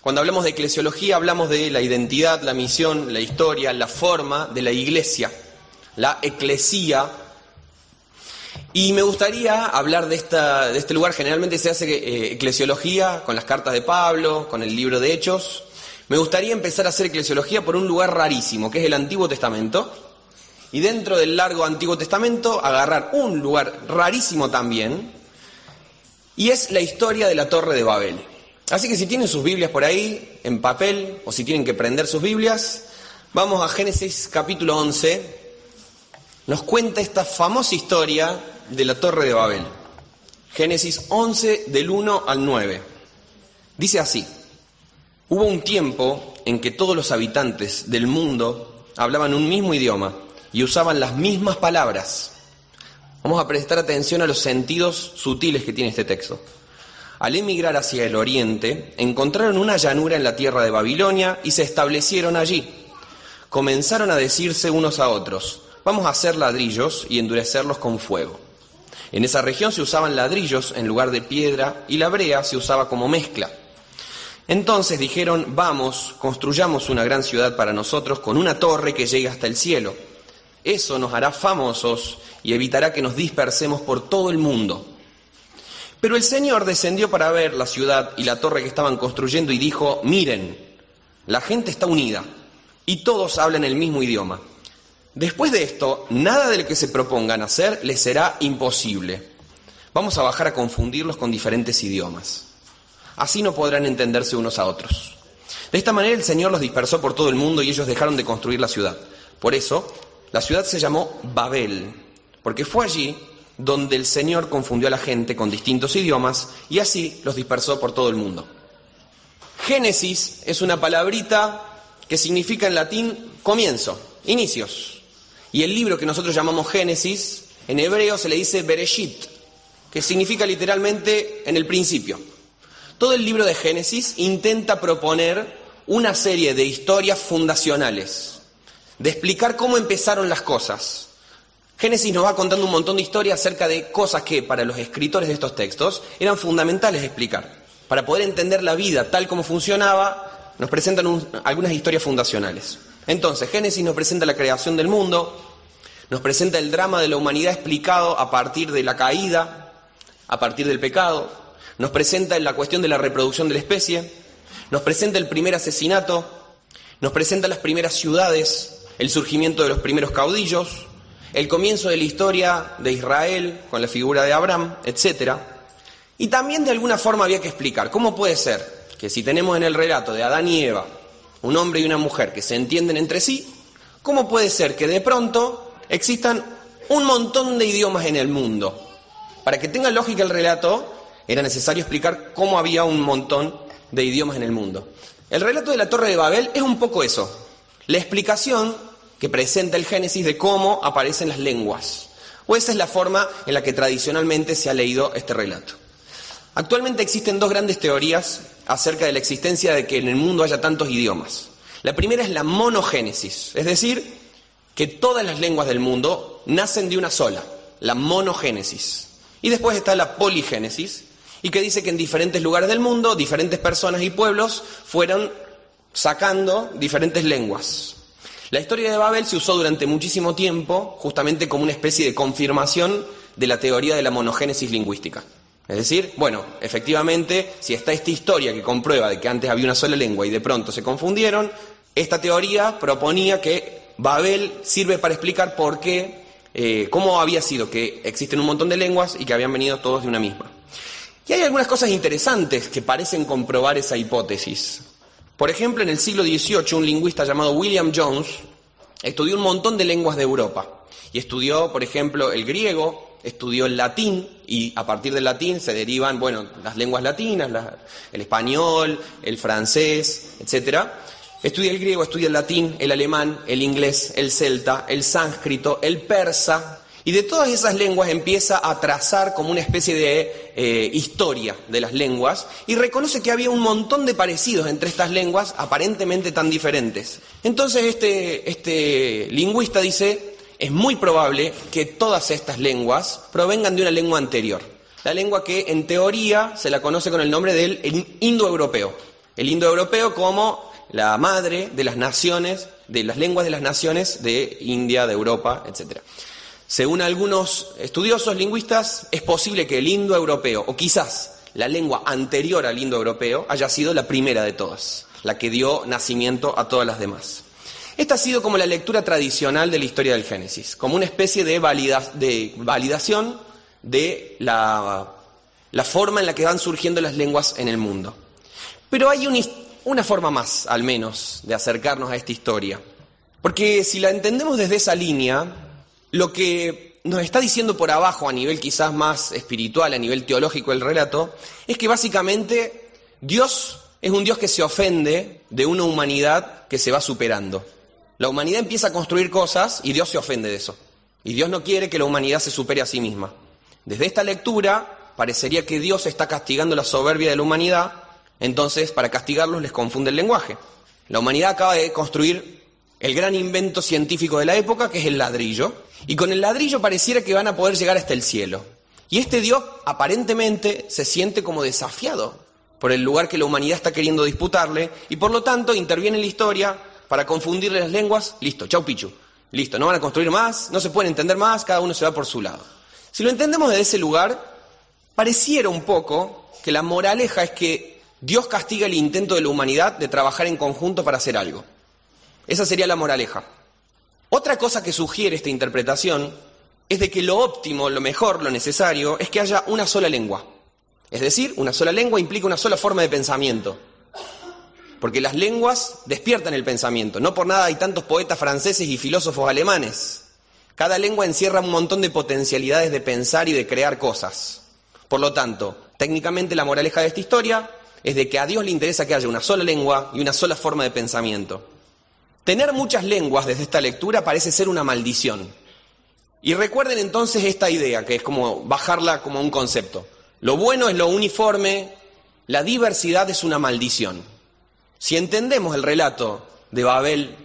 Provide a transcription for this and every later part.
Cuando hablamos de eclesiología hablamos de la identidad, la misión, la historia, la forma de la iglesia, la eclesía. Y me gustaría hablar de, esta, de este lugar. Generalmente se hace eh, eclesiología con las cartas de Pablo, con el libro de Hechos. Me gustaría empezar a hacer eclesiología por un lugar rarísimo, que es el Antiguo Testamento. Y dentro del largo Antiguo Testamento agarrar un lugar rarísimo también, y es la historia de la Torre de Babel. Así que si tienen sus Biblias por ahí, en papel, o si tienen que prender sus Biblias, vamos a Génesis capítulo 11. Nos cuenta esta famosa historia de la Torre de Babel. Génesis 11 del 1 al 9. Dice así, hubo un tiempo en que todos los habitantes del mundo hablaban un mismo idioma y usaban las mismas palabras. Vamos a prestar atención a los sentidos sutiles que tiene este texto. Al emigrar hacia el oriente, encontraron una llanura en la tierra de Babilonia y se establecieron allí. Comenzaron a decirse unos a otros, vamos a hacer ladrillos y endurecerlos con fuego. En esa región se usaban ladrillos en lugar de piedra y la brea se usaba como mezcla. Entonces dijeron, vamos, construyamos una gran ciudad para nosotros con una torre que llegue hasta el cielo. Eso nos hará famosos y evitará que nos dispersemos por todo el mundo. Pero el Señor descendió para ver la ciudad y la torre que estaban construyendo y dijo, miren, la gente está unida y todos hablan el mismo idioma. Después de esto, nada de lo que se propongan hacer les será imposible. Vamos a bajar a confundirlos con diferentes idiomas. Así no podrán entenderse unos a otros. De esta manera el Señor los dispersó por todo el mundo y ellos dejaron de construir la ciudad. Por eso, la ciudad se llamó Babel, porque fue allí donde el Señor confundió a la gente con distintos idiomas y así los dispersó por todo el mundo. Génesis es una palabrita que significa en latín comienzo, inicios. Y el libro que nosotros llamamos Génesis, en hebreo se le dice Bereshit, que significa literalmente en el principio. Todo el libro de Génesis intenta proponer una serie de historias fundacionales, de explicar cómo empezaron las cosas, Génesis nos va contando un montón de historias acerca de cosas que para los escritores de estos textos eran fundamentales de explicar. Para poder entender la vida tal como funcionaba, nos presentan algunas historias fundacionales. Entonces, Génesis nos presenta la creación del mundo, nos presenta el drama de la humanidad explicado a partir de la caída, a partir del pecado, nos presenta la cuestión de la reproducción de la especie, nos presenta el primer asesinato, nos presenta las primeras ciudades, el surgimiento de los primeros caudillos, el comienzo de la historia de Israel con la figura de Abraham, etc. Y también de alguna forma había que explicar cómo puede ser que si tenemos en el relato de Adán y Eva un hombre y una mujer que se entienden entre sí, ¿cómo puede ser que de pronto existan un montón de idiomas en el mundo? Para que tenga lógica el relato, era necesario explicar cómo había un montón de idiomas en el mundo. El relato de la Torre de Babel es un poco eso. La explicación que presenta el Génesis de cómo aparecen las lenguas. O esa es la forma en la que tradicionalmente se ha leído este relato. Actualmente existen dos grandes teorías acerca de la existencia de que en el mundo haya tantos idiomas. La primera es la monogénesis, es decir, que todas las lenguas del mundo nacen de una sola, la monogénesis. Y después está la poligénesis, y que dice que en diferentes lugares del mundo, diferentes personas y pueblos fueron sacando diferentes lenguas. La historia de Babel se usó durante muchísimo tiempo justamente como una especie de confirmación de la teoría de la monogénesis lingüística. Es decir, bueno, efectivamente, si está esta historia que comprueba de que antes había una sola lengua y de pronto se confundieron, esta teoría proponía que Babel sirve para explicar por qué, eh, cómo había sido que existen un montón de lenguas y que habían venido todos de una misma. Y hay algunas cosas interesantes que parecen comprobar esa hipótesis. Por ejemplo, en el siglo XVIII, un lingüista llamado William Jones estudió un montón de lenguas de Europa. Y estudió, por ejemplo, el griego, estudió el latín, y a partir del latín se derivan, bueno, las lenguas latinas, el español, el francés, etc. Estudia el griego, estudia el latín, el alemán, el inglés, el celta, el sánscrito, el persa, y de todas esas lenguas empieza a trazar como una especie de eh, historia de las lenguas y reconoce que había un montón de parecidos entre estas lenguas aparentemente tan diferentes. Entonces este, este lingüista dice, es muy probable que todas estas lenguas provengan de una lengua anterior. La lengua que en teoría se la conoce con el nombre del indoeuropeo. el indoeuropeo como la madre de las naciones, de las lenguas de las naciones de India, de Europa, etc. Según algunos estudiosos lingüistas, es posible que el indoeuropeo, o quizás la lengua anterior al indoeuropeo, haya sido la primera de todas, la que dio nacimiento a todas las demás. Esta ha sido como la lectura tradicional de la historia del Génesis, como una especie de, validación de la, forma en la que van surgiendo las lenguas en el mundo. Pero hay una forma más, al menos, de acercarnos a esta historia. Porque si la entendemos desde esa línea, lo que nos está diciendo por abajo, a nivel quizás más espiritual, a nivel teológico el relato, es que básicamente Dios es un Dios que se ofende de una humanidad que se va superando. La humanidad empieza a construir cosas y Dios se ofende de eso. Y Dios no quiere que la humanidad se supere a sí misma. Desde esta lectura parecería que Dios está castigando la soberbia de la humanidad, entonces para castigarlos les confunde el lenguaje. La humanidad acaba de construir el gran invento científico de la época, que es el ladrillo, y con el ladrillo pareciera que van a poder llegar hasta el cielo. Y este Dios aparentemente se siente como desafiado por el lugar que la humanidad está queriendo disputarle, y por lo tanto interviene en la historia para confundirle las lenguas, listo, chau pichu. Listo, no van a construir más, no se pueden entender más, cada uno se va por su lado. Si lo entendemos desde ese lugar, pareciera un poco que la moraleja es que Dios castiga el intento de la humanidad de trabajar en conjunto para hacer algo. Esa sería la moraleja. Otra cosa que sugiere esta interpretación es de que lo óptimo, lo mejor, lo necesario es que haya una sola lengua. Es decir, una sola lengua implica una sola forma de pensamiento porque las lenguas despiertan el pensamiento. No por nada hay tantos poetas franceses y filósofos alemanes. Cada lengua encierra un montón de potencialidades de pensar y de crear cosas. Por lo tanto, técnicamente la moraleja de esta historia es de que a Dios le interesa que haya una sola lengua y una sola forma de pensamiento. Tener muchas lenguas desde esta lectura parece ser una maldición. Y recuerden entonces esta idea, que es como bajarla como un concepto. Lo bueno es lo uniforme, la diversidad es una maldición. Si entendemos el relato de Babel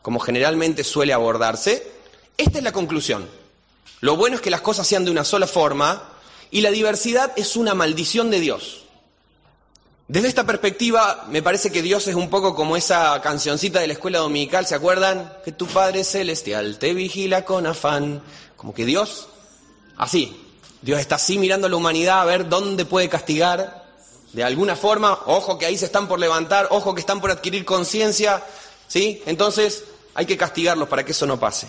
como generalmente suele abordarse, esta es la conclusión. Lo bueno es que las cosas sean de una sola forma y la diversidad es una maldición de Dios. Desde esta perspectiva, me parece que Dios es un poco como esa cancioncita de la escuela dominical, ¿se acuerdan? Que tu Padre Celestial te vigila con afán. Como que Dios, así, Dios está así mirando a la humanidad a ver dónde puede castigar de alguna forma, ojo que ahí se están por levantar, ojo que están por adquirir conciencia, ¿sí? Entonces hay que castigarlos para que eso no pase.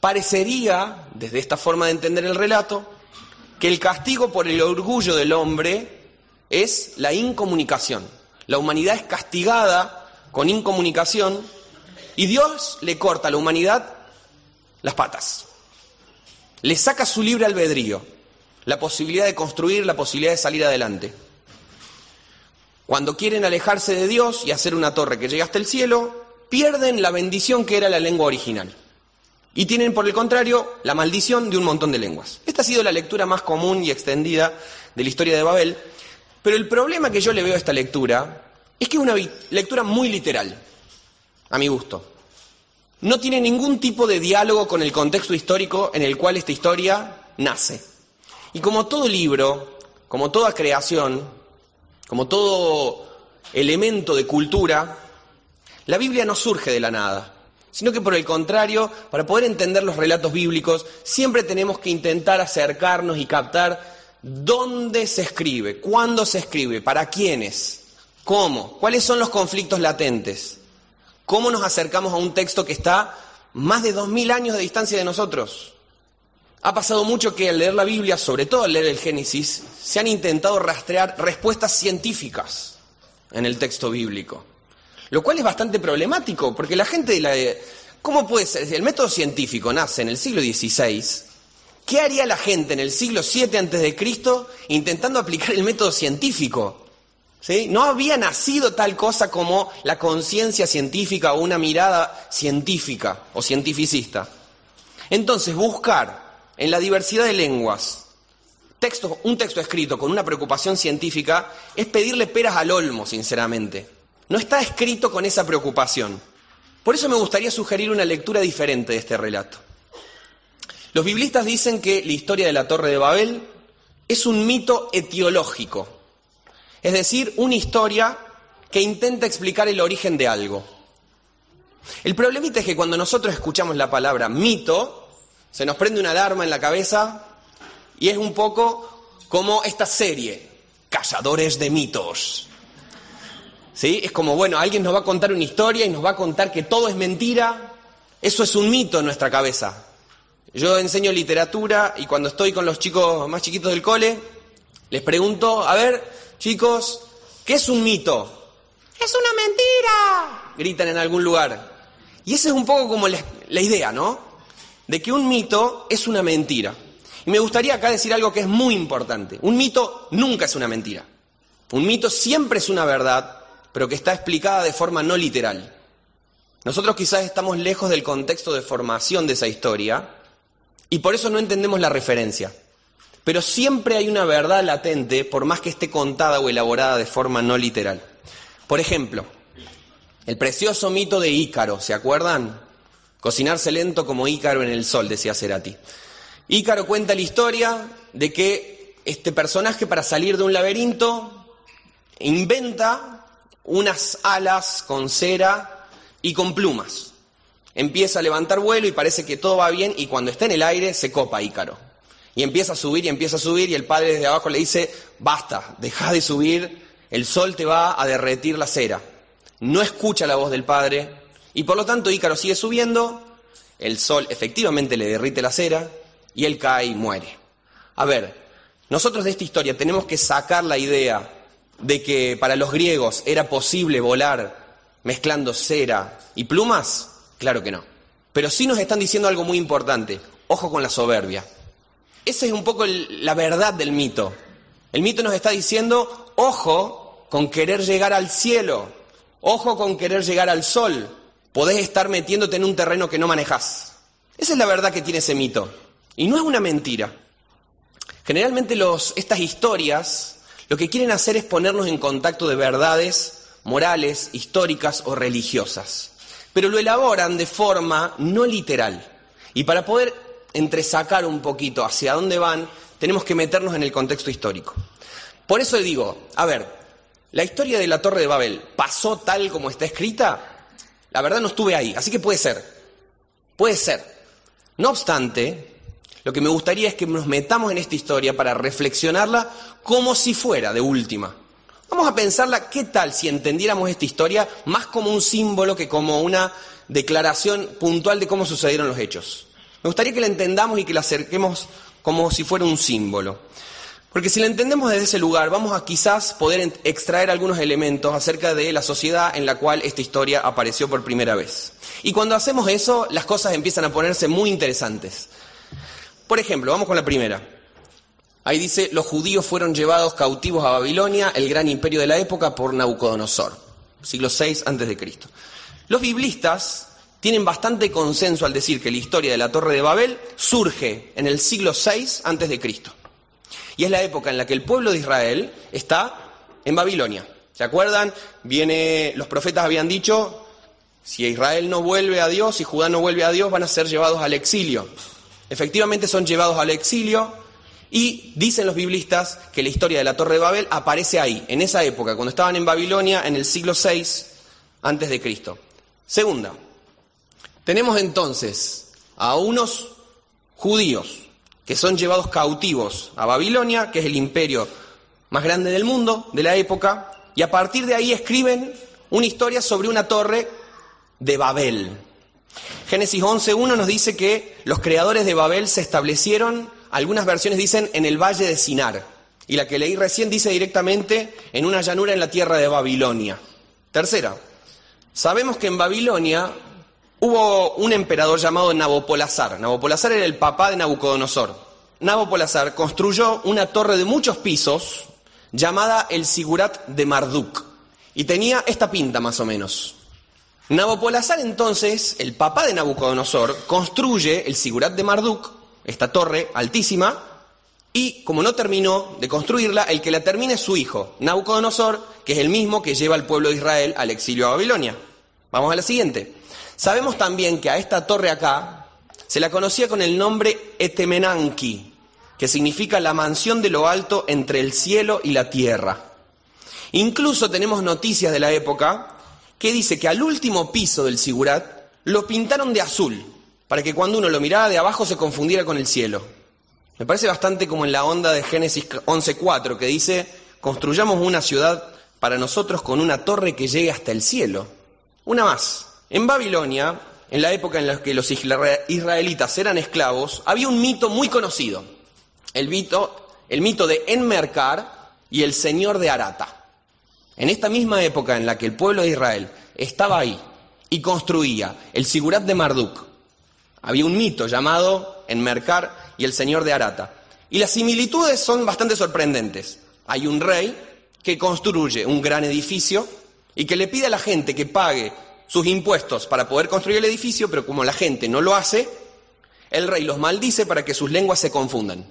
Parecería, desde esta forma de entender el relato, que el castigo por el orgullo del hombre es la incomunicación. La humanidad es castigada con incomunicación y Dios le corta a la humanidad las patas. Le saca su libre albedrío, la posibilidad de construir, la posibilidad de salir adelante. Cuando quieren alejarse de Dios y hacer una torre que llegue hasta el cielo, pierden la bendición que era la lengua original. Y tienen, por el contrario, la maldición de un montón de lenguas. Esta ha sido la lectura más común y extendida de la historia de Babel. Pero el problema que yo le veo a esta lectura es que es una lectura muy literal, a mi gusto. No tiene ningún tipo de diálogo con el contexto histórico en el cual esta historia nace. Y como todo libro, como toda creación, como todo elemento de cultura, la Biblia no surge de la nada, sino que por el contrario, para poder entender los relatos bíblicos, siempre tenemos que intentar acercarnos y captar dónde se escribe, cuándo se escribe, para quiénes, cómo, cuáles son los conflictos latentes, cómo nos acercamos a un texto que está más de dos mil años de distancia de nosotros. Ha pasado mucho que al leer la Biblia, sobre todo al leer el Génesis, se han intentado rastrear respuestas científicas en el texto bíblico. Lo cual es bastante problemático, porque la gente de la... ¿Cómo puede ser? El método científico nace en el siglo XVI, ¿qué haría la gente en el siglo VII a.C. intentando aplicar el método científico? No había nacido tal cosa como la conciencia científica o una mirada científica o cientificista. Entonces, buscar en la diversidad de lenguas, un texto escrito con una preocupación científica es pedirle peras al olmo, sinceramente. No está escrito con esa preocupación. Por eso me gustaría sugerir una lectura diferente de este relato. Los biblistas dicen que la historia de la Torre de Babel es un mito etiológico, es decir, una historia que intenta explicar el origen de algo. El problemita es que cuando nosotros escuchamos la palabra mito, se nos prende una alarma en la cabeza y es un poco como esta serie, Cazadores de mitos. ¿Sí? Es como, bueno, alguien nos va a contar una historia y nos va a contar que todo es mentira. Eso es un mito en nuestra cabeza. Yo enseño literatura y cuando estoy con los chicos más chiquitos del cole, les pregunto, a ver, chicos, ¿qué es un mito? ¡Es una mentira! Gritan en algún lugar. Y esa es un poco como la, la idea, ¿no? De que un mito es una mentira. Y me gustaría acá decir algo que es muy importante. Un mito nunca es una mentira. Un mito siempre es una verdad, pero que está explicada de forma no literal. Nosotros quizás estamos lejos del contexto de formación de esa historia y por eso no entendemos la referencia. Pero siempre hay una verdad latente, por más que esté contada o elaborada de forma no literal. Por ejemplo, el precioso mito de Ícaro, ¿se acuerdan? Cocinarse lento como Ícaro en el sol, decía Cerati. Ícaro cuenta la historia de que este personaje para salir de un laberinto inventa unas alas con cera y con plumas. Empieza a levantar vuelo y parece que todo va bien y cuando está en el aire se copa Ícaro. Y empieza a subir y empieza a subir y el padre desde abajo le dice, basta, deja de subir, el sol te va a derretir la cera. No escucha la voz del padre y por lo tanto Ícaro sigue subiendo, el sol efectivamente le derrite la cera y él cae y muere. A ver, nosotros de esta historia tenemos que sacar la idea de que para los griegos era posible volar mezclando cera y plumas. Claro que no. Pero sí nos están diciendo algo muy importante. Ojo con la soberbia. Esa es un poco la verdad del mito. El mito nos está diciendo, ojo con querer llegar al cielo, ojo con querer llegar al sol. Podés estar metiéndote en un terreno que no manejás. Esa es la verdad que tiene ese mito. Y no es una mentira. Generalmente estas historias lo que quieren hacer es ponernos en contacto de verdades morales, históricas o religiosas. Pero lo elaboran de forma no literal. Y para poder entresacar un poquito hacia dónde van, tenemos que meternos en el contexto histórico. Por eso digo, a ver, ¿la historia de la Torre de Babel pasó tal como está escrita? La verdad no estuve ahí, así que puede ser. Puede ser. No obstante, lo que me gustaría es que nos metamos en esta historia para reflexionarla como si fuera de última. Vamos a pensarla, ¿qué tal si entendiéramos esta historia más como un símbolo que como una declaración puntual de cómo sucedieron los hechos? Me gustaría que la entendamos y que la acerquemos como si fuera un símbolo. Porque si la entendemos desde ese lugar, vamos a quizás poder extraer algunos elementos acerca de la sociedad en la cual esta historia apareció por primera vez. Y cuando hacemos eso, las cosas empiezan a ponerse muy interesantes. Por ejemplo, vamos con la primera. Ahí dice, los judíos fueron llevados cautivos a Babilonia, el gran imperio de la época, por Nabucodonosor, siglo VI a.C. Los biblistas tienen bastante consenso al decir que la historia de la Torre de Babel surge en el siglo VI a.C. Y es la época en la que el pueblo de Israel está en Babilonia. ¿Se acuerdan? Viene, los profetas habían dicho, si Israel no vuelve a Dios, y Judá no vuelve a Dios, van a ser llevados al exilio. Efectivamente son llevados al exilio y dicen los biblistas que la historia de la Torre de Babel aparece ahí, en esa época, cuando estaban en Babilonia en el siglo VI antes de Cristo. Segunda, tenemos entonces a unos judíos que son llevados cautivos a Babilonia, que es el imperio más grande del mundo de la época, y a partir de ahí escriben una historia sobre una torre de Babel. Génesis 11.1 nos dice que los creadores de Babel se establecieron, algunas versiones dicen, en el valle de Sinar. Y la que leí recién dice directamente en una llanura en la tierra de Babilonia. Tercera, sabemos que en Babilonia hubo un emperador llamado Nabopolazar. Nabopolazar era el papá de Nabucodonosor. Nabopolazar construyó una torre de muchos pisos llamada el Sigurat de Marduk. Y tenía esta pinta más o menos. Nabopolazar entonces, el papá de Nabucodonosor, construye el Sigurat de Marduk, esta torre altísima, y como no terminó de construirla, el que la termina es su hijo, Nabucodonosor, que es el mismo que lleva al pueblo de Israel al exilio a Babilonia. Vamos a la siguiente. Sabemos también que a esta torre acá se la conocía con el nombre Etemenanki, que significa la mansión de lo alto entre el cielo y la tierra. Incluso tenemos noticias de la época que dice que al último piso del Sigurat lo pintaron de azul, para que cuando uno lo mirara de abajo se confundiera con el cielo. Me parece bastante como en la onda de Génesis 11.4, que dice, construyamos una ciudad para nosotros con una torre que llegue hasta el cielo. Una más. En Babilonia, en la época en la que los israelitas eran esclavos, había un mito muy conocido. El mito, el mito de Enmerkar y el señor de Arata. En esta misma época en la que el pueblo de Israel estaba ahí y construía el Sigurat de Marduk, había un mito llamado Enmerkar y el señor de Arata. Y las similitudes son bastante sorprendentes. Hay un rey que construye un gran edificio y que le pide a la gente que pague sus impuestos para poder construir el edificio, pero como la gente no lo hace, el rey los maldice para que sus lenguas se confundan.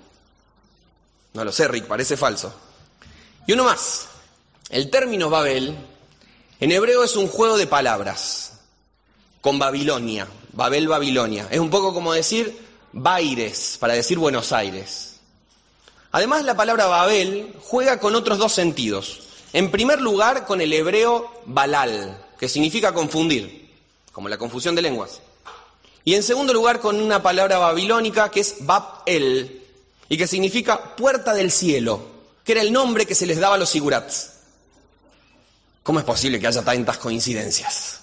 No lo sé, Rick, parece falso. Y uno más. El término Babel en hebreo es un juego de palabras con Babilonia, Babel Babilonia. Es un poco como decir Baires para decir Buenos Aires. Además, la palabra Babel juega con otros dos sentidos. En primer lugar, con el hebreo Balal, que significa confundir, como la confusión de lenguas. Y en segundo lugar, con una palabra babilónica que es Bab-el, y que significa puerta del cielo, que era el nombre que se les daba a los sigurats. ¿Cómo es posible que haya tantas coincidencias?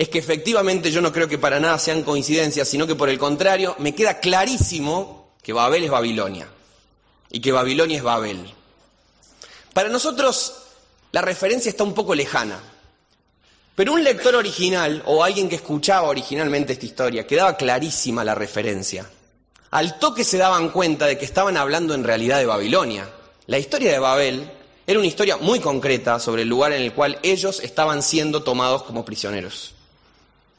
Es que efectivamente yo no creo que para nada sean coincidencias, sino que por el contrario me queda clarísimo que Babel es Babilonia y que Babilonia es Babel. Para nosotros la referencia está un poco lejana, pero un lector original o alguien que escuchaba originalmente esta historia quedaba clarísima la referencia. Al toque se daban cuenta de que estaban hablando en realidad de Babilonia. La historia de Babel era una historia muy concreta sobre el lugar en el cual ellos estaban siendo tomados como prisioneros.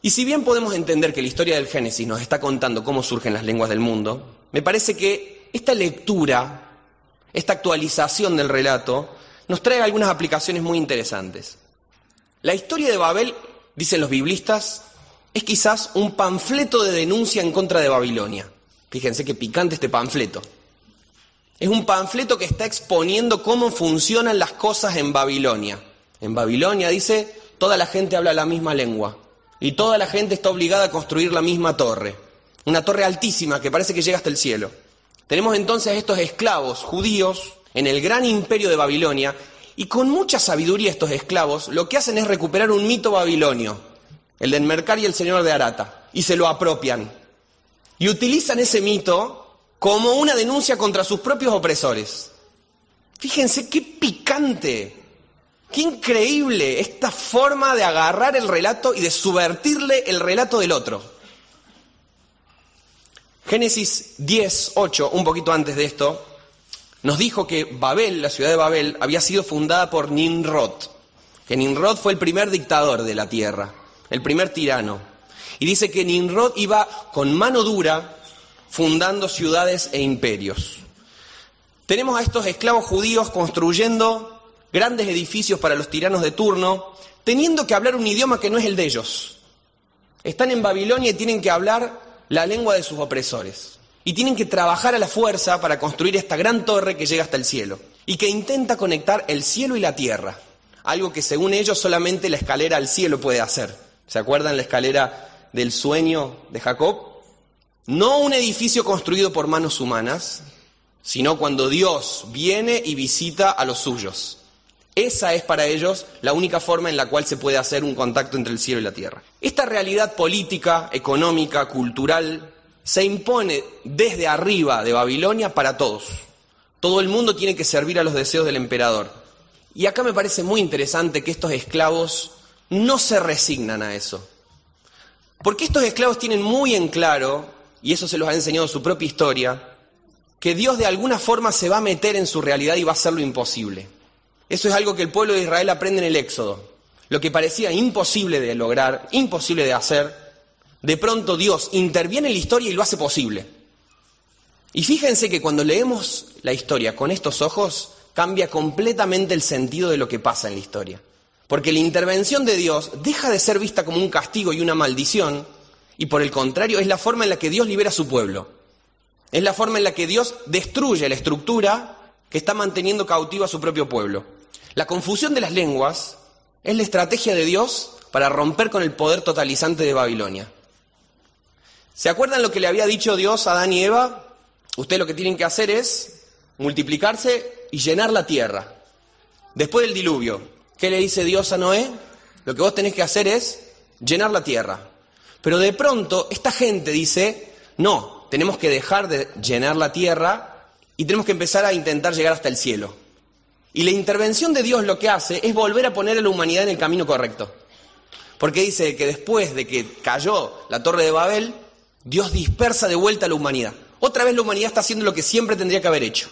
Y si bien podemos entender que la historia del Génesis nos está contando cómo surgen las lenguas del mundo, me parece que esta lectura, esta actualización del relato, nos trae algunas aplicaciones muy interesantes. La historia de Babel, dicen los biblistas, es quizás un panfleto de denuncia en contra de Babilonia. Fíjense qué picante este panfleto. Es un panfleto que está exponiendo cómo funcionan las cosas en Babilonia. En Babilonia dice, toda la gente habla la misma lengua y toda la gente está obligada a construir la misma torre. Una torre altísima que parece que llega hasta el cielo. Tenemos entonces a estos esclavos judíos en el gran imperio de Babilonia y con mucha sabiduría estos esclavos lo que hacen es recuperar un mito babilonio, el de Enmercar y el señor de Arata, y se lo apropian. Y utilizan ese mito como una denuncia contra sus propios opresores. Fíjense qué picante, qué increíble esta forma de agarrar el relato y de subvertirle el relato del otro. Génesis 10, 8, un poquito antes de esto, nos dijo que Babel, la ciudad de Babel, había sido fundada por Nimrod, que Nimrod fue el primer dictador de la tierra, el primer tirano. Y dice que Nimrod iba con mano dura fundando ciudades e imperios. Tenemos a estos esclavos judíos construyendo grandes edificios para los tiranos de turno, teniendo que hablar un idioma que no es el de ellos. Están en Babilonia y tienen que hablar la lengua de sus opresores. Y tienen que trabajar a la fuerza para construir esta gran torre que llega hasta el cielo y que intenta conectar el cielo y la tierra. Algo que según ellos solamente la escalera al cielo puede hacer. ¿Se acuerdan la escalera del sueño de Jacob? No un edificio construido por manos humanas, sino cuando Dios viene y visita a los suyos. Esa es para ellos la única forma en la cual se puede hacer un contacto entre el cielo y la tierra. Esta realidad política, económica, cultural, se impone desde arriba de Babilonia para todos. Todo el mundo tiene que servir a los deseos del emperador. Y acá me parece muy interesante que estos esclavos no se resignan a eso. Porque estos esclavos tienen muy en claro y eso se los ha enseñado su propia historia, que Dios de alguna forma se va a meter en su realidad y va a hacer lo imposible. Eso es algo que el pueblo de Israel aprende en el Éxodo. Lo que parecía imposible de lograr, imposible de hacer, de pronto Dios interviene en la historia y lo hace posible. Y fíjense que cuando leemos la historia con estos ojos, cambia completamente el sentido de lo que pasa en la historia. Porque la intervención de Dios deja de ser vista como un castigo y una maldición y por el contrario, es la forma en la que Dios libera a su pueblo. Es la forma en la que Dios destruye la estructura que está manteniendo cautivo a su propio pueblo. La confusión de las lenguas es la estrategia de Dios para romper con el poder totalizante de Babilonia. ¿Se acuerdan lo que le había dicho Dios a Adán y Eva? Ustedes lo que tienen que hacer es multiplicarse y llenar la tierra. Después del diluvio, ¿qué le dice Dios a Noé? Lo que vos tenés que hacer es llenar la tierra. Pero de pronto esta gente dice, no, tenemos que dejar de llenar la tierra y tenemos que empezar a intentar llegar hasta el cielo. Y la intervención de Dios lo que hace es volver a poner a la humanidad en el camino correcto. Porque dice que después de que cayó la torre de Babel, Dios dispersa de vuelta a la humanidad. Otra vez la humanidad está haciendo lo que siempre tendría que haber hecho.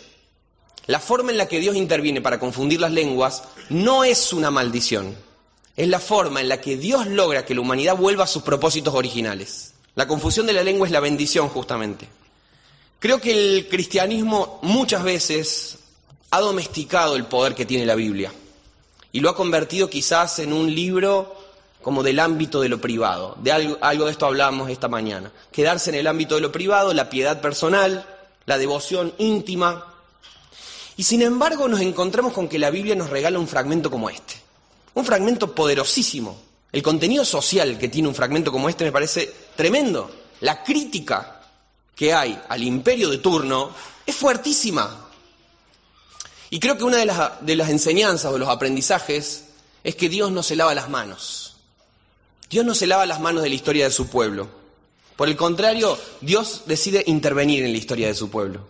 La forma en la que Dios interviene para confundir las lenguas no es una maldición. Es la forma en la que Dios logra que la humanidad vuelva a sus propósitos originales. La confusión de la lengua es la bendición justamente. Creo que el cristianismo muchas veces ha domesticado el poder que tiene la Biblia y lo ha convertido quizás en un libro como del ámbito de lo privado. De algo, de esto hablamos esta mañana. Quedarse en el ámbito de lo privado, la piedad personal, la devoción íntima. Y sin embargo nos encontramos con que la Biblia nos regala un fragmento como este. Un fragmento poderosísimo. El contenido social que tiene un fragmento como este me parece tremendo. La crítica que hay al imperio de turno es fuertísima. Y creo que una de las, enseñanzas o los aprendizajes es que Dios no se lava las manos. Dios no se lava las manos de la historia de su pueblo. Por el contrario, Dios decide intervenir en la historia de su pueblo.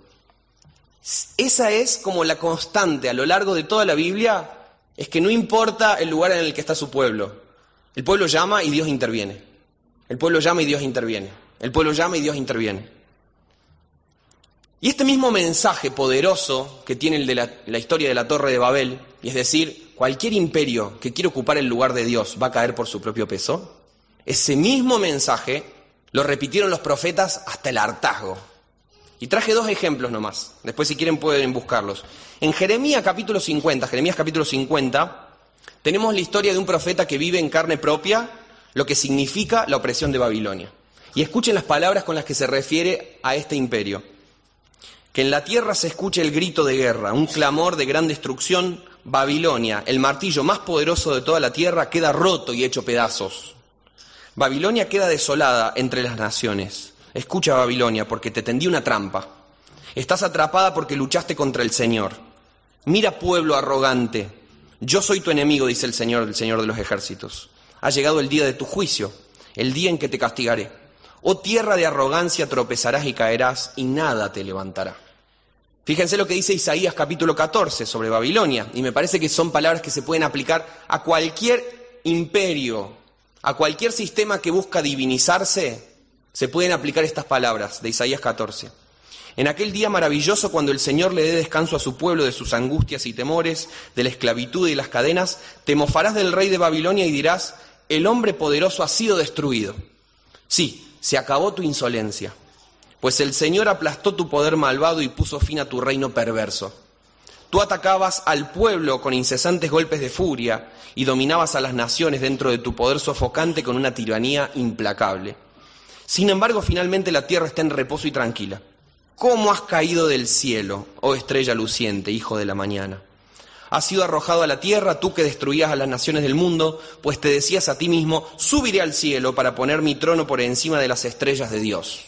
Esa es como la constante a lo largo de toda la Biblia, es que no importa el lugar en el que está su pueblo. El pueblo llama y Dios interviene. El pueblo llama y Dios interviene. El pueblo llama y Dios interviene. Y este mismo mensaje poderoso que tiene la, historia de la Torre de Babel, y es decir, cualquier imperio que quiere ocupar el lugar de Dios va a caer por su propio peso, ese mismo mensaje lo repitieron los profetas hasta el hartazgo. Y traje dos ejemplos nomás, después si quieren pueden buscarlos. En Jeremías capítulo 50, Jeremías capítulo 50, tenemos la historia de un profeta que vive en carne propia lo que significa la opresión de Babilonia. Y escuchen las palabras con las que se refiere a este imperio. Que en la tierra se escuche el grito de guerra, un clamor de gran destrucción. Babilonia, el martillo más poderoso de toda la tierra, queda roto y hecho pedazos. Babilonia queda desolada entre las naciones. Escucha Babilonia, porque te tendí una trampa. Estás atrapada porque luchaste contra el Señor. Mira pueblo arrogante. Yo soy tu enemigo, dice el Señor, el Señor de los ejércitos. Ha llegado el día de tu juicio, el día en que te castigaré. Oh tierra de arrogancia, tropezarás y caerás, y nada te levantará. Fíjense lo que dice Isaías capítulo 14 sobre Babilonia, y me parece que son palabras que se pueden aplicar a cualquier imperio, a cualquier sistema que busca divinizarse, se pueden aplicar estas palabras de Isaías 14. En aquel día maravilloso, cuando el Señor le dé descanso a su pueblo de sus angustias y temores, de la esclavitud y las cadenas, te mofarás del rey de Babilonia y dirás, el hombre poderoso ha sido destruido. Sí, se acabó tu insolencia, pues el Señor aplastó tu poder malvado y puso fin a tu reino perverso. Tú atacabas al pueblo con incesantes golpes de furia y dominabas a las naciones dentro de tu poder sofocante con una tiranía implacable. Sin embargo, finalmente la tierra está en reposo y tranquila. ¿Cómo has caído del cielo, oh estrella luciente, hijo de la mañana? Has sido arrojado a la tierra, tú que destruías a las naciones del mundo, pues te decías a ti mismo, subiré al cielo para poner mi trono por encima de las estrellas de Dios.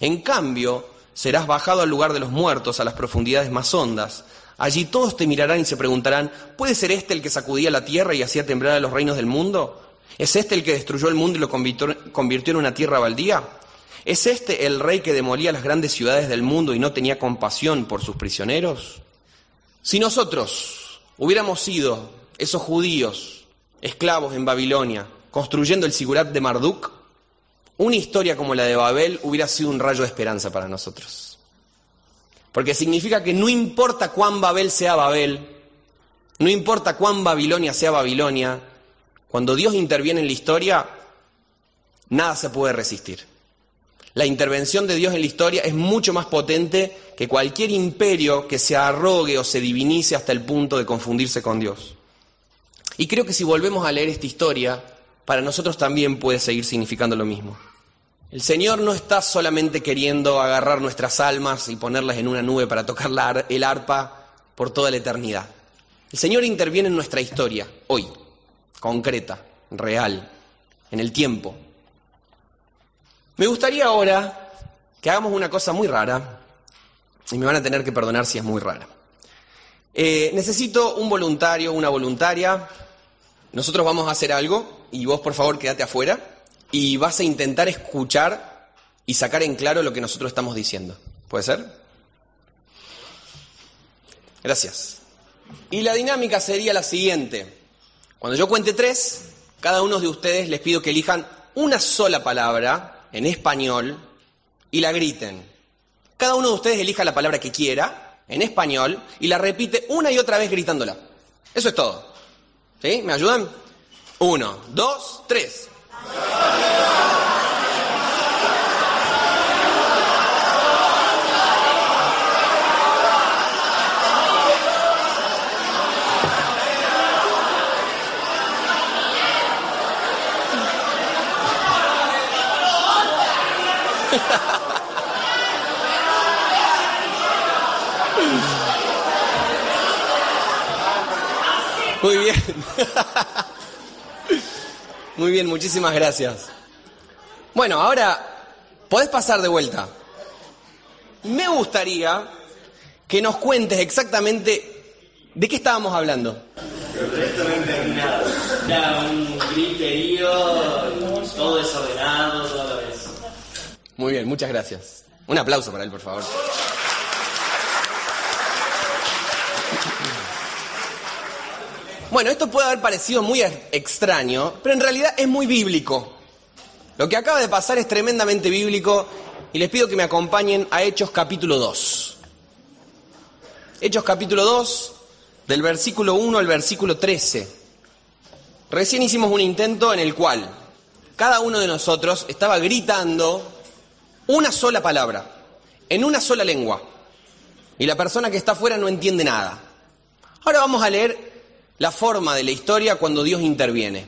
En cambio, serás bajado al lugar de los muertos, a las profundidades más hondas. Allí todos te mirarán y se preguntarán, ¿puede ser este el que sacudía la tierra y hacía temblar a los reinos del mundo? ¿Es este el que destruyó el mundo y lo convirtió en una tierra baldía? ¿Es este el rey que demolía las grandes ciudades del mundo y no tenía compasión por sus prisioneros? Si nosotros hubiéramos sido esos judíos esclavos en Babilonia, construyendo el Sigurat de Marduk, una historia como la de Babel hubiera sido un rayo de esperanza para nosotros. Porque significa que no importa cuán Babel sea Babel, no importa cuán Babilonia sea Babilonia, cuando Dios interviene en la historia, nada se puede resistir. La intervención de Dios en la historia es mucho más potente que cualquier imperio que se arrogue o se divinice hasta el punto de confundirse con Dios. Y creo que si volvemos a leer esta historia, para nosotros también puede seguir significando lo mismo. El Señor no está solamente queriendo agarrar nuestras almas y ponerlas en una nube para tocar el arpa por toda la eternidad. El Señor interviene en nuestra historia, hoy, concreta, real, en el tiempo. Me gustaría ahora que hagamos una cosa muy rara, y me van a tener que perdonar si es muy rara. Eh, necesito un voluntario, una voluntaria. Nosotros vamos a hacer algo y vos por favor quédate afuera y vas a intentar escuchar y sacar en claro lo que nosotros estamos diciendo. ¿Puede ser? Gracias. Y la dinámica sería la siguiente. Cuando yo cuente tres, cada uno de ustedes les pido que elijan una sola palabra en español y la griten. Cada uno de ustedes elija la palabra que quiera en español y la repite una y otra vez gritándola. Eso es todo. ¿Sí? ¿Me ayudan? Uno, dos, tres. Muy bien. Muy bien, muchísimas gracias. Bueno, ahora podés pasar de vuelta. Me gustaría que nos cuentes exactamente de qué estábamos hablando. Un todo a la vez. Muy bien, muchas gracias. Un aplauso para él, por favor. Bueno, esto puede haber parecido muy extraño, pero en realidad es muy bíblico. Lo que acaba de pasar es tremendamente bíblico y les pido que me acompañen a Hechos capítulo 2. Hechos capítulo 2, del versículo 1 al versículo 13. Recién hicimos un intento en el cual cada uno de nosotros estaba gritando una sola palabra, en una sola lengua, y la persona que está afuera no entiende nada. Ahora vamos a leer la forma de la historia cuando Dios interviene.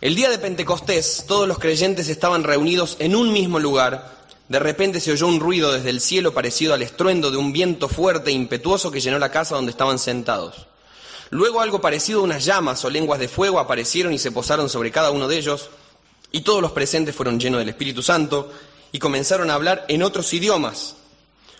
El día de Pentecostés todos los creyentes estaban reunidos en un mismo lugar. De repente se oyó un ruido desde el cielo parecido al estruendo de un viento fuerte e impetuoso que llenó la casa donde estaban sentados. Luego algo parecido a unas llamas o lenguas de fuego aparecieron y se posaron sobre cada uno de ellos, y todos los presentes fueron llenos del Espíritu Santo y comenzaron a hablar en otros idiomas,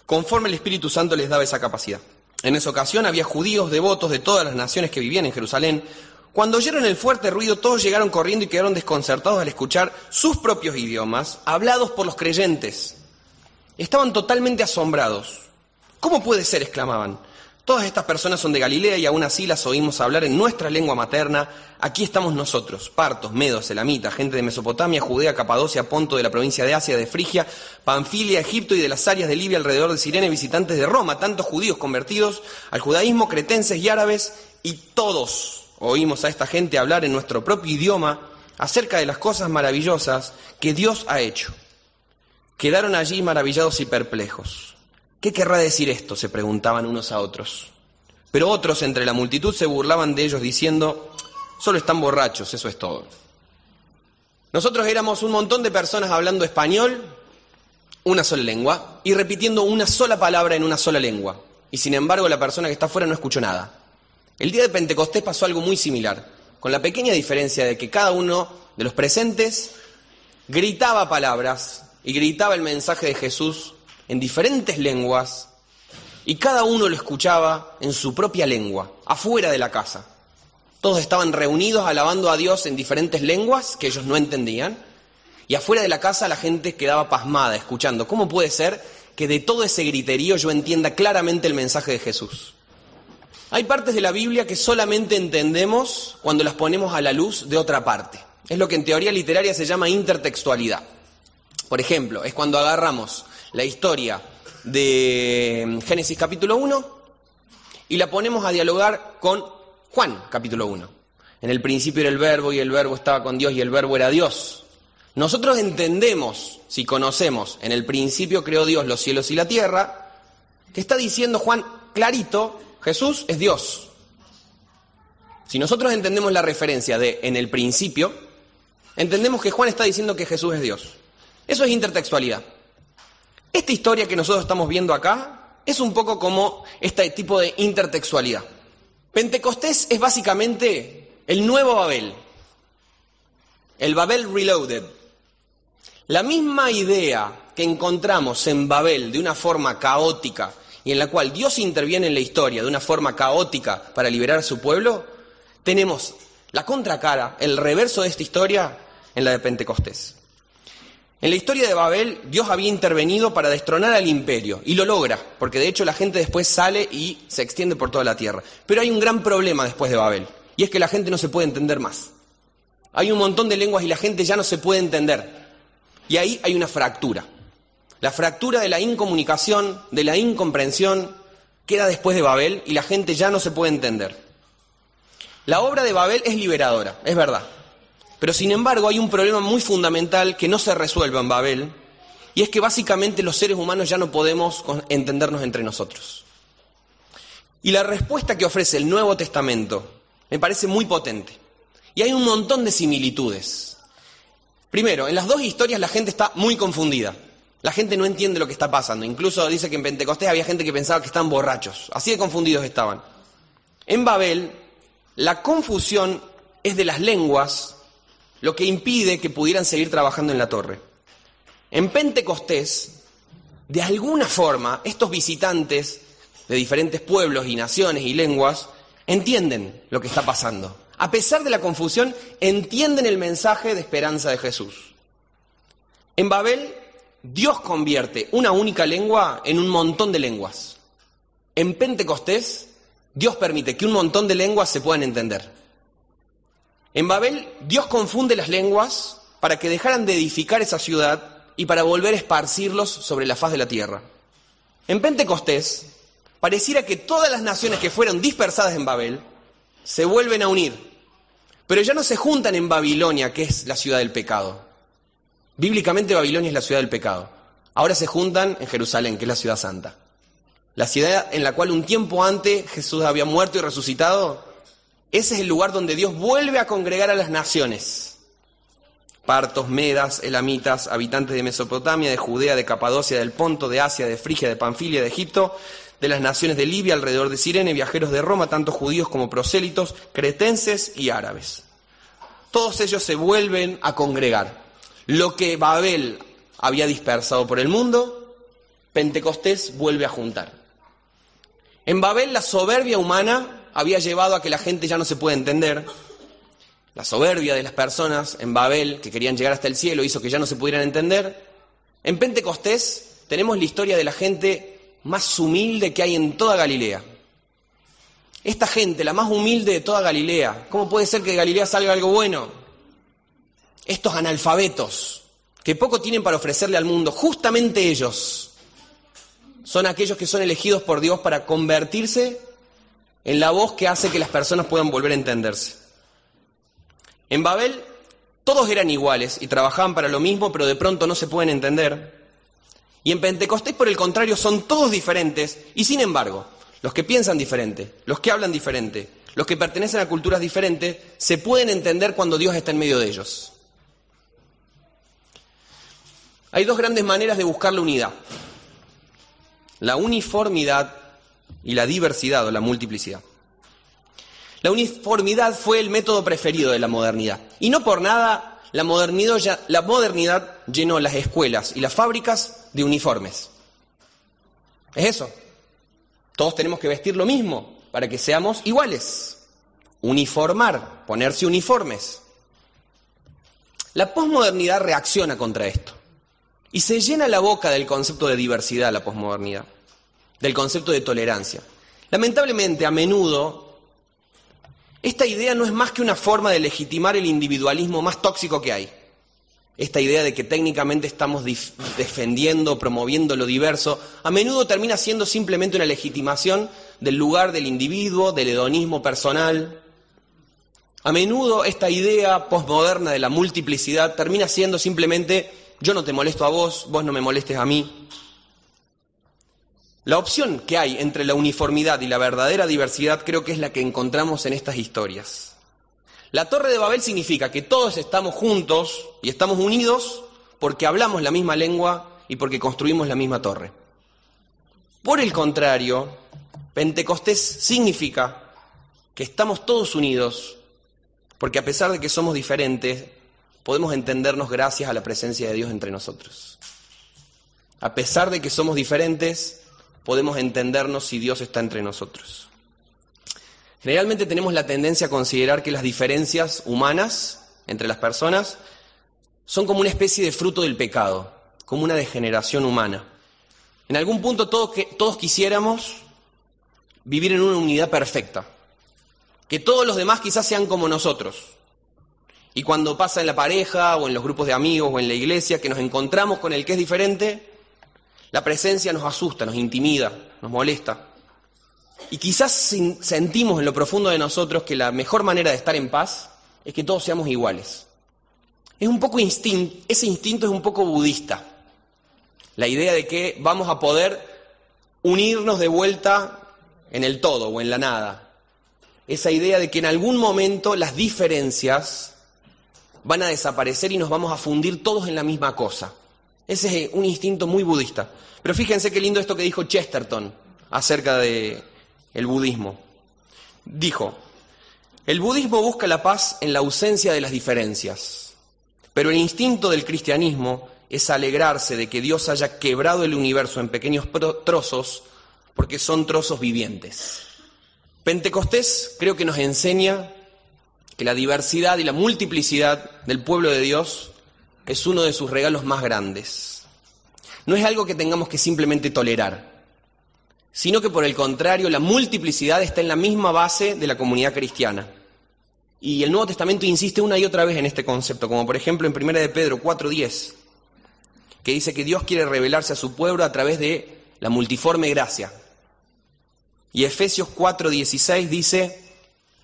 conforme el Espíritu Santo les daba esa capacidad. En esa ocasión había judíos devotos de todas las naciones que vivían en Jerusalén. Cuando oyeron el fuerte ruido, todos llegaron corriendo y quedaron desconcertados al escuchar sus propios idiomas, hablados por los creyentes. Estaban totalmente asombrados. ¿Cómo puede ser? exclamaban. Todas estas personas son de Galilea y aún así las oímos hablar en nuestra lengua materna. Aquí estamos nosotros, partos, medos, elamitas, gente de Mesopotamia, Judea, Capadocia, Ponto, de la provincia de Asia, de Frigia, Panfilia, Egipto y de las áreas de Libia alrededor de Sirene, visitantes de Roma, tantos judíos convertidos al judaísmo, cretenses y árabes, y todos oímos a esta gente hablar en nuestro propio idioma acerca de las cosas maravillosas que Dios ha hecho. Quedaron allí maravillados y perplejos. ¿Qué querrá decir esto? se preguntaban unos a otros. Pero otros entre la multitud se burlaban de ellos diciendo, solo están borrachos, eso es todo. Nosotros éramos un montón de personas hablando español, una sola lengua, y repitiendo una sola palabra en una sola lengua. Y sin embargo la persona que está afuera no escuchó nada. El día de Pentecostés pasó algo muy similar, con la pequeña diferencia de que cada uno de los presentes gritaba palabras y gritaba el mensaje de Jesús en diferentes lenguas y cada uno lo escuchaba en su propia lengua, afuera de la casa. Todos estaban reunidos alabando a Dios en diferentes lenguas que ellos no entendían y afuera de la casa la gente quedaba pasmada escuchando. ¿Cómo puede ser que de todo ese griterío yo entienda claramente el mensaje de Jesús? Hay partes de la Biblia que solamente entendemos cuando las ponemos a la luz de otra parte. Es lo que en teoría literaria se llama intertextualidad. Por ejemplo, es cuando agarramos la historia de Génesis capítulo 1 y la ponemos a dialogar con Juan capítulo 1. En el principio era el verbo y el verbo estaba con Dios y el verbo era Dios. Nosotros entendemos, si conocemos, en el principio creó Dios los cielos y la tierra, que está diciendo Juan clarito, Jesús es Dios. Si nosotros entendemos la referencia de en el principio, entendemos que Juan está diciendo que Jesús es Dios. Eso es intertextualidad. Esta historia que nosotros estamos viendo acá es un poco como este tipo de intertextualidad. Pentecostés es básicamente el nuevo Babel, el Babel Reloaded. La misma idea que encontramos en Babel de una forma caótica y en la cual Dios interviene en la historia de una forma caótica para liberar a su pueblo, tenemos la contracara, el reverso de esta historia en la de Pentecostés. En la historia de Babel, Dios había intervenido para destronar al imperio, y lo logra, porque de hecho la gente después sale y se extiende por toda la tierra. Pero hay un gran problema después de Babel, y es que la gente no se puede entender más. Hay un montón de lenguas y la gente ya no se puede entender. Y ahí hay una fractura. La fractura de la incomunicación, de la incomprensión, queda después de Babel y la gente ya no se puede entender. La obra de Babel es liberadora, es verdad. Pero sin embargo hay un problema muy fundamental que no se resuelve en Babel, y es que básicamente los seres humanos ya no podemos entendernos entre nosotros. Y la respuesta que ofrece el Nuevo Testamento me parece muy potente. Y hay un montón de similitudes. Primero, en las dos historias la gente está muy confundida. La gente no entiende lo que está pasando. Incluso dice que en Pentecostés había gente que pensaba que están borrachos. Así de confundidos estaban. En Babel, la confusión es de las lenguas lo que impide que pudieran seguir trabajando en la torre. En Pentecostés, de alguna forma, estos visitantes de diferentes pueblos y naciones y lenguas entienden lo que está pasando. A pesar de la confusión, entienden el mensaje de esperanza de Jesús. En Babel, Dios convierte una única lengua en un montón de lenguas. En Pentecostés, Dios permite que un montón de lenguas se puedan entender. En Babel, Dios confunde las lenguas para que dejaran de edificar esa ciudad y para volver a esparcirlos sobre la faz de la tierra. En Pentecostés, pareciera que todas las naciones que fueron dispersadas en Babel se vuelven a unir, pero ya no se juntan en Babilonia, que es la ciudad del pecado. Bíblicamente Babilonia es la ciudad del pecado. Ahora se juntan en Jerusalén, que es la ciudad santa. La ciudad en la cual un tiempo antes Jesús había muerto y resucitado ese es el lugar donde Dios vuelve a congregar a las naciones. Partos, medas, elamitas, habitantes de Mesopotamia, de Judea, de Capadocia, del Ponto, de Asia, de Frigia, de Panfilia, de Egipto, de las naciones de Libia, alrededor de Sirene, viajeros de Roma, tanto judíos como prosélitos, cretenses y árabes. Todos ellos se vuelven a congregar. Lo que Babel había dispersado por el mundo, Pentecostés vuelve a juntar. En Babel la soberbia humana había llevado a que la gente ya no se puede entender. La soberbia de las personas en Babel, que querían llegar hasta el cielo, hizo que ya no se pudieran entender. En Pentecostés tenemos la historia de la gente más humilde que hay en toda Galilea. Esta gente, la más humilde de toda Galilea, ¿cómo puede ser que de Galilea salga algo bueno? Estos analfabetos, que poco tienen para ofrecerle al mundo, justamente ellos son aquellos que son elegidos por Dios para convertirse en la voz que hace que las personas puedan volver a entenderse. En Babel todos eran iguales y trabajaban para lo mismo, pero de pronto no se pueden entender. Y en Pentecostés, por el contrario, son todos diferentes y sin embargo, los que piensan diferente, los que hablan diferente, los que pertenecen a culturas diferentes, se pueden entender cuando Dios está en medio de ellos. Hay dos grandes maneras de buscar la unidad. La uniformidad y la diversidad o la multiplicidad. La uniformidad fue el método preferido de la modernidad. Y no por nada la modernidad, llenó las escuelas y las fábricas de uniformes. Es eso. Todos tenemos que vestir lo mismo para que seamos iguales. Uniformar, ponerse uniformes. La posmodernidad reacciona contra esto. Y se llena la boca del concepto de diversidad la posmodernidad del concepto de tolerancia. Lamentablemente, a menudo, esta idea no es más que una forma de legitimar el individualismo más tóxico que hay. Esta idea de que técnicamente estamos defendiendo, promoviendo lo diverso, a menudo termina siendo simplemente una legitimación del lugar del individuo, del hedonismo personal. A menudo esta idea postmoderna de la multiplicidad termina siendo simplemente yo no te molesto a vos, vos no me molestes a mí. La opción que hay entre la uniformidad y la verdadera diversidad creo que es la que encontramos en estas historias. La Torre de Babel significa que todos estamos juntos y estamos unidos porque hablamos la misma lengua y porque construimos la misma torre. Por el contrario, Pentecostés significa que estamos todos unidos, porque a pesar de que somos diferentes, podemos entendernos gracias a la presencia de Dios entre nosotros. A pesar de que somos diferentes, podemos entendernos si Dios está entre nosotros. Generalmente tenemos la tendencia a considerar que las diferencias humanas entre las personas son como una especie de fruto del pecado, como una degeneración humana. En algún punto todos, todos quisiéramos vivir en una unidad perfecta, que todos los demás quizás sean como nosotros. Y cuando pasa en la pareja o en los grupos de amigos o en la iglesia que nos encontramos con el que es diferente, la presencia nos asusta, nos intimida, nos molesta. Y quizás sentimos en lo profundo de nosotros que la mejor manera de estar en paz es que todos seamos iguales. Es un poco ese instinto es un poco budista. La idea de que vamos a poder unirnos de vuelta en el todo o en la nada. Esa idea de que en algún momento las diferencias van a desaparecer y nos vamos a fundir todos en la misma cosa. Ese es un instinto muy budista. Pero fíjense qué lindo esto que dijo Chesterton acerca de el budismo. Dijo, el budismo busca la paz en la ausencia de las diferencias, pero el instinto del cristianismo es alegrarse de que Dios haya quebrado el universo en pequeños trozos porque son trozos vivientes. Pentecostés creo que nos enseña que la diversidad y la multiplicidad del pueblo de Dios es uno de sus regalos más grandes. No es algo que tengamos que simplemente tolerar, sino que por el contrario la multiplicidad está en la misma base de la comunidad cristiana. Y el Nuevo Testamento insiste una y otra vez en este concepto, como por ejemplo en 1 de Pedro 4:10, que dice que Dios quiere revelarse a su pueblo a través de la multiforme gracia. Y Efesios 4:16 dice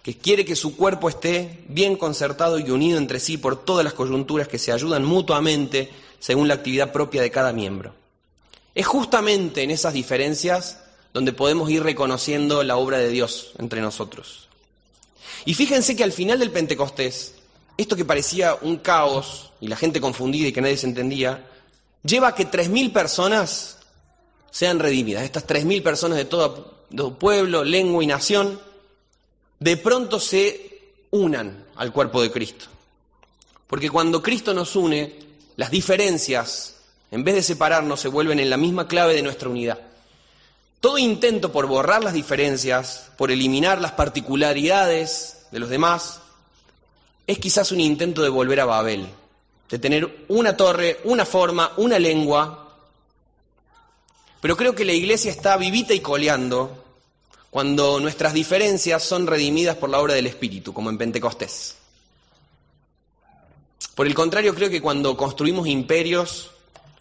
que quiere que su cuerpo esté bien concertado y unido entre sí por todas las coyunturas que se ayudan mutuamente según la actividad propia de cada miembro. Es justamente en esas diferencias donde podemos ir reconociendo la obra de Dios entre nosotros. Y fíjense que al final del Pentecostés, esto que parecía un caos y la gente confundida y que nadie se entendía, lleva a que 3.000 personas sean redimidas. Estas 3.000 personas de todo, pueblo, lengua y nación, de pronto se unan al cuerpo de Cristo. Porque cuando Cristo nos une, las diferencias, en vez de separarnos, se vuelven en la misma clave de nuestra unidad. Todo intento por borrar las diferencias, por eliminar las particularidades de los demás, es quizás un intento de volver a Babel, de tener una torre, una forma, una lengua. Pero creo que la iglesia está vivita y coleando cuando nuestras diferencias son redimidas por la obra del Espíritu, como en Pentecostés. Por el contrario, creo que cuando construimos imperios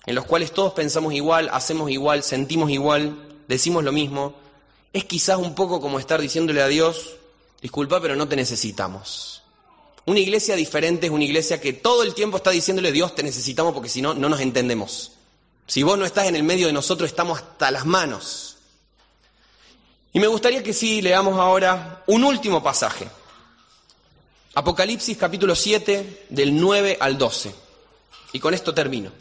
en los cuales todos pensamos igual, hacemos igual, sentimos igual, decimos lo mismo, es quizás un poco como estar diciéndole a Dios, disculpa, pero no te necesitamos. Una iglesia diferente es una iglesia que todo el tiempo está diciéndole, Dios, te necesitamos porque si no, no nos entendemos. Si vos no estás en el medio de nosotros, estamos hasta las manos. Y me gustaría que sí leamos ahora un último pasaje. Apocalipsis capítulo 7, del 9 al 12. Y con esto termino.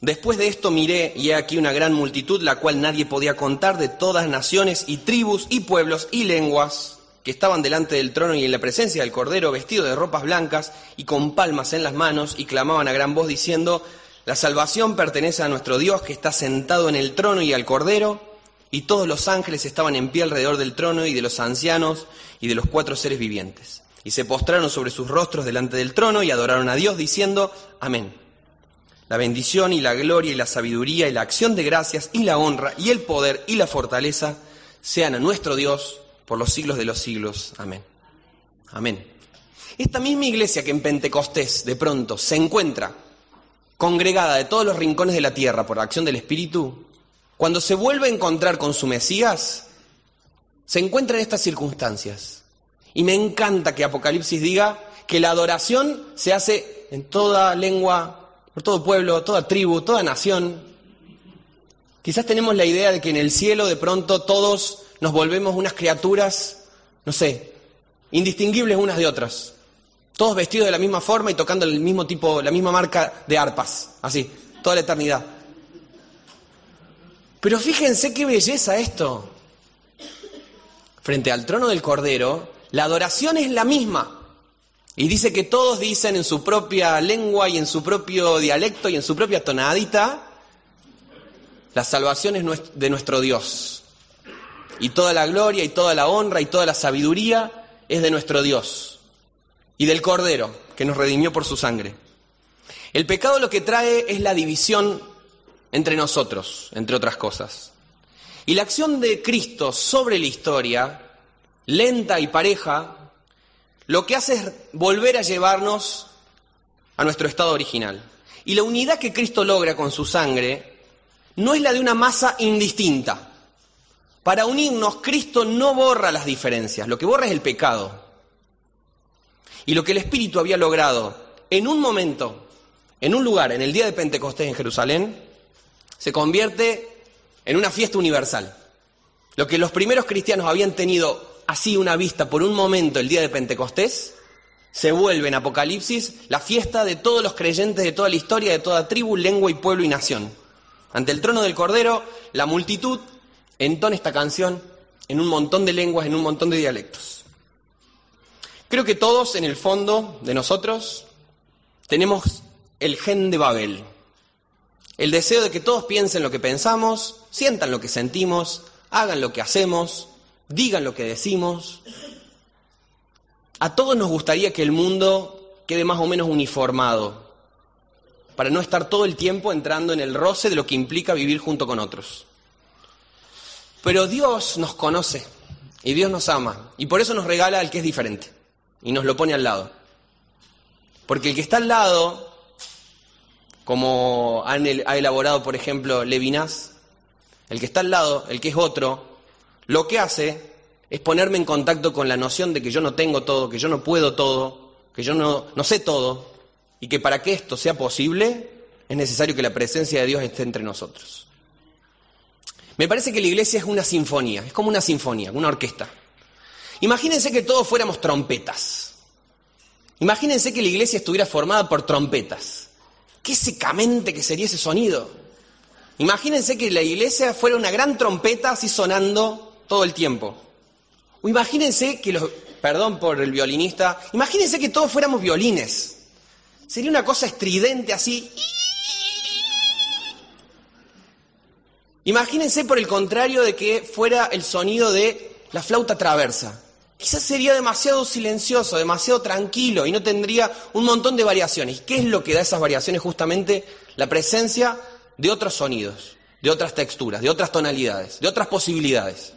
Después de esto miré y he aquí una gran multitud, la cual nadie podía contar, de todas naciones y tribus y pueblos y lenguas, que estaban delante del trono y en la presencia del Cordero, vestidos de ropas blancas y con palmas en las manos, y clamaban a gran voz diciendo, La salvación pertenece a nuestro Dios que está sentado en el trono y al Cordero, y todos los ángeles estaban en pie alrededor del trono y de los ancianos y de los cuatro seres vivientes. Y se postraron sobre sus rostros delante del trono y adoraron a Dios, diciendo, Amén. La bendición y la gloria y la sabiduría y la acción de gracias y la honra y el poder y la fortaleza sean a nuestro Dios por los siglos de los siglos. Amén. Amén. Esta misma iglesia que en Pentecostés de pronto se encuentra congregada de todos los rincones de la tierra por la acción del Espíritu, cuando se vuelve a encontrar con su Mesías, se encuentra en estas circunstancias. Y me encanta que Apocalipsis diga que la adoración se hace en toda lengua por todo pueblo, toda tribu, toda nación. Quizás tenemos la idea de que en el cielo de pronto todos nos volvemos unas criaturas, no sé, indistinguibles unas de otras. Todos vestidos de la misma forma y tocando el mismo tipo, la misma marca de arpas, así, toda la eternidad. Pero fíjense qué belleza esto. Frente al trono del Cordero, La adoración es la misma. Y dice que todos dicen en su propia lengua y en su propio dialecto y en su propia tonadita, la salvación es de nuestro Dios. Y toda la gloria y toda la honra y toda la sabiduría es de nuestro Dios. Y del Cordero, que nos redimió por su sangre. El pecado lo que trae es la división entre nosotros, entre otras cosas. Y la acción de Cristo sobre la historia, lenta y pareja, lo que hace es volver a llevarnos a nuestro estado original. Y la unidad que Cristo logra con su sangre no es la de una masa indistinta. Para unirnos, Cristo no borra las diferencias, lo que borra es el pecado. Y lo que el Espíritu había logrado en un momento, en un lugar, en el día de Pentecostés en Jerusalén, se convierte en una fiesta universal. Lo que los primeros cristianos habían tenido así una vista por un momento el día de Pentecostés, se vuelve en Apocalipsis la fiesta de todos los creyentes de toda la historia, de toda tribu, lengua y pueblo y nación. Ante el trono del Cordero, la multitud entona esta canción en un montón de lenguas, en un montón de dialectos. Creo que todos en el fondo de nosotros tenemos el gen de Babel, el deseo de que todos piensen lo que pensamos, sientan lo que sentimos, hagan lo que hacemos, digan lo que decimos. A todos nos gustaría que el mundo quede más o menos uniformado, para no estar todo el tiempo entrando en el roce de lo que implica vivir junto con otros. Pero Dios nos conoce y Dios nos ama y por eso nos regala al que es diferente y nos lo pone al lado. Porque el que está al lado, como ha elaborado por ejemplo Levinas, el que está al lado, el que es otro, lo que hace es ponerme en contacto con la noción de que yo no tengo todo, que yo no puedo todo, que yo no, no sé todo, y que para que esto sea posible es necesario que la presencia de Dios esté entre nosotros. Me parece que la iglesia es una sinfonía, es como una sinfonía, una orquesta. Imagínense que todos fuéramos trompetas. Imagínense que la iglesia estuviera formada por trompetas. Qué secamente que sería ese sonido. Imagínense que la iglesia fuera una gran trompeta así sonando todo el tiempo. O imagínense que los, perdón por el violinista, imagínense que todos fuéramos violines. Sería una cosa estridente así. Imagínense por el contrario de que fuera el sonido de la flauta traversa. Quizás sería demasiado silencioso, demasiado tranquilo y no tendría un montón de variaciones. ¿Qué es lo que da esas variaciones? Justamente la presencia de otros sonidos, de otras texturas, de otras tonalidades, de otras posibilidades.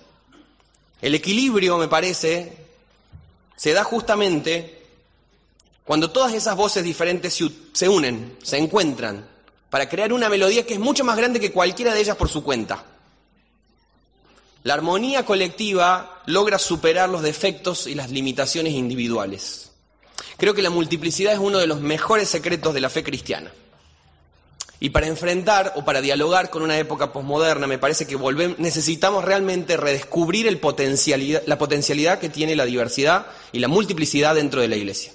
El equilibrio, me parece, se da justamente cuando todas esas voces diferentes se unen, se encuentran, para crear una melodía que es mucho más grande que cualquiera de ellas por su cuenta. La armonía colectiva logra superar los defectos y las limitaciones individuales. Creo que la multiplicidad es uno de los mejores secretos de la fe cristiana. Y para enfrentar o para dialogar con una época posmoderna, me parece que necesitamos realmente redescubrir la potencialidad que tiene la diversidad y la multiplicidad dentro de la Iglesia.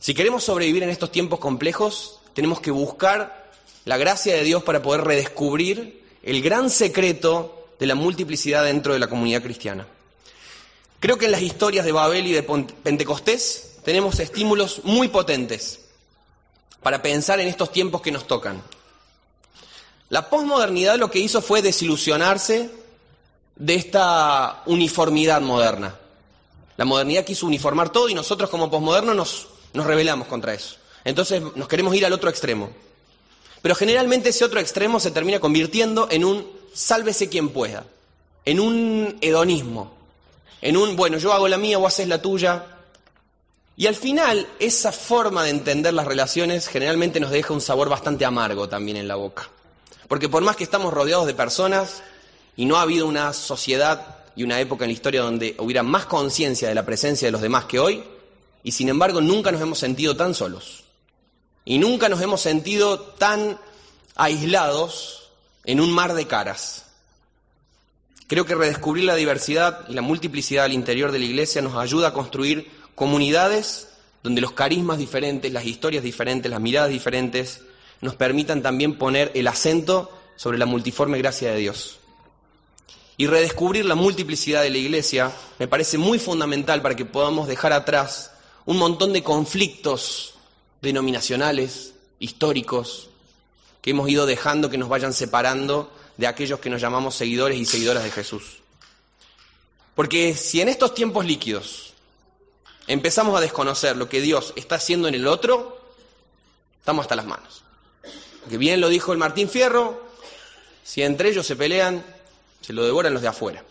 Si queremos sobrevivir en estos tiempos complejos, tenemos que buscar la gracia de Dios para poder redescubrir el gran secreto de la multiplicidad dentro de la comunidad cristiana. Creo que en las historias de Babel y de Pentecostés tenemos estímulos muy potentes para pensar en estos tiempos que nos tocan. La posmodernidad lo que hizo fue desilusionarse de esta uniformidad moderna. La modernidad quiso uniformar todo y nosotros como posmodernos nos, nos rebelamos contra eso. Entonces nos queremos ir al otro extremo. Pero generalmente ese otro extremo se termina convirtiendo en un sálvese quien pueda, en un hedonismo, en un, bueno, yo hago la mía, vos haces la tuya, y al final, esa forma de entender las relaciones generalmente nos deja un sabor bastante amargo también en la boca. Porque por más que estamos rodeados de personas y no ha habido una sociedad y una época en la historia donde hubiera más conciencia de la presencia de los demás que hoy, y sin embargo nunca nos hemos sentido tan solos. Y nunca nos hemos sentido tan aislados en un mar de caras. Creo que redescubrir la diversidad y la multiplicidad al interior de la Iglesia nos ayuda a construir comunidades donde los carismas diferentes, las historias diferentes, las miradas diferentes, nos permitan también poner el acento sobre la multiforme gracia de Dios. y redescubrir la multiplicidad de la iglesia me parece muy fundamental para que podamos dejar atrás un montón de conflictos denominacionales, históricos, hemos ido dejando que nos vayan separando de aquellos que nos llamamos seguidores y seguidoras de Jesús. Porque si en estos tiempos líquidos empezamos a desconocer lo que Dios está haciendo en el otro, estamos hasta las manos. Que bien lo dijo el Martín Fierro, si entre ellos se pelean, se lo devoran los de afuera.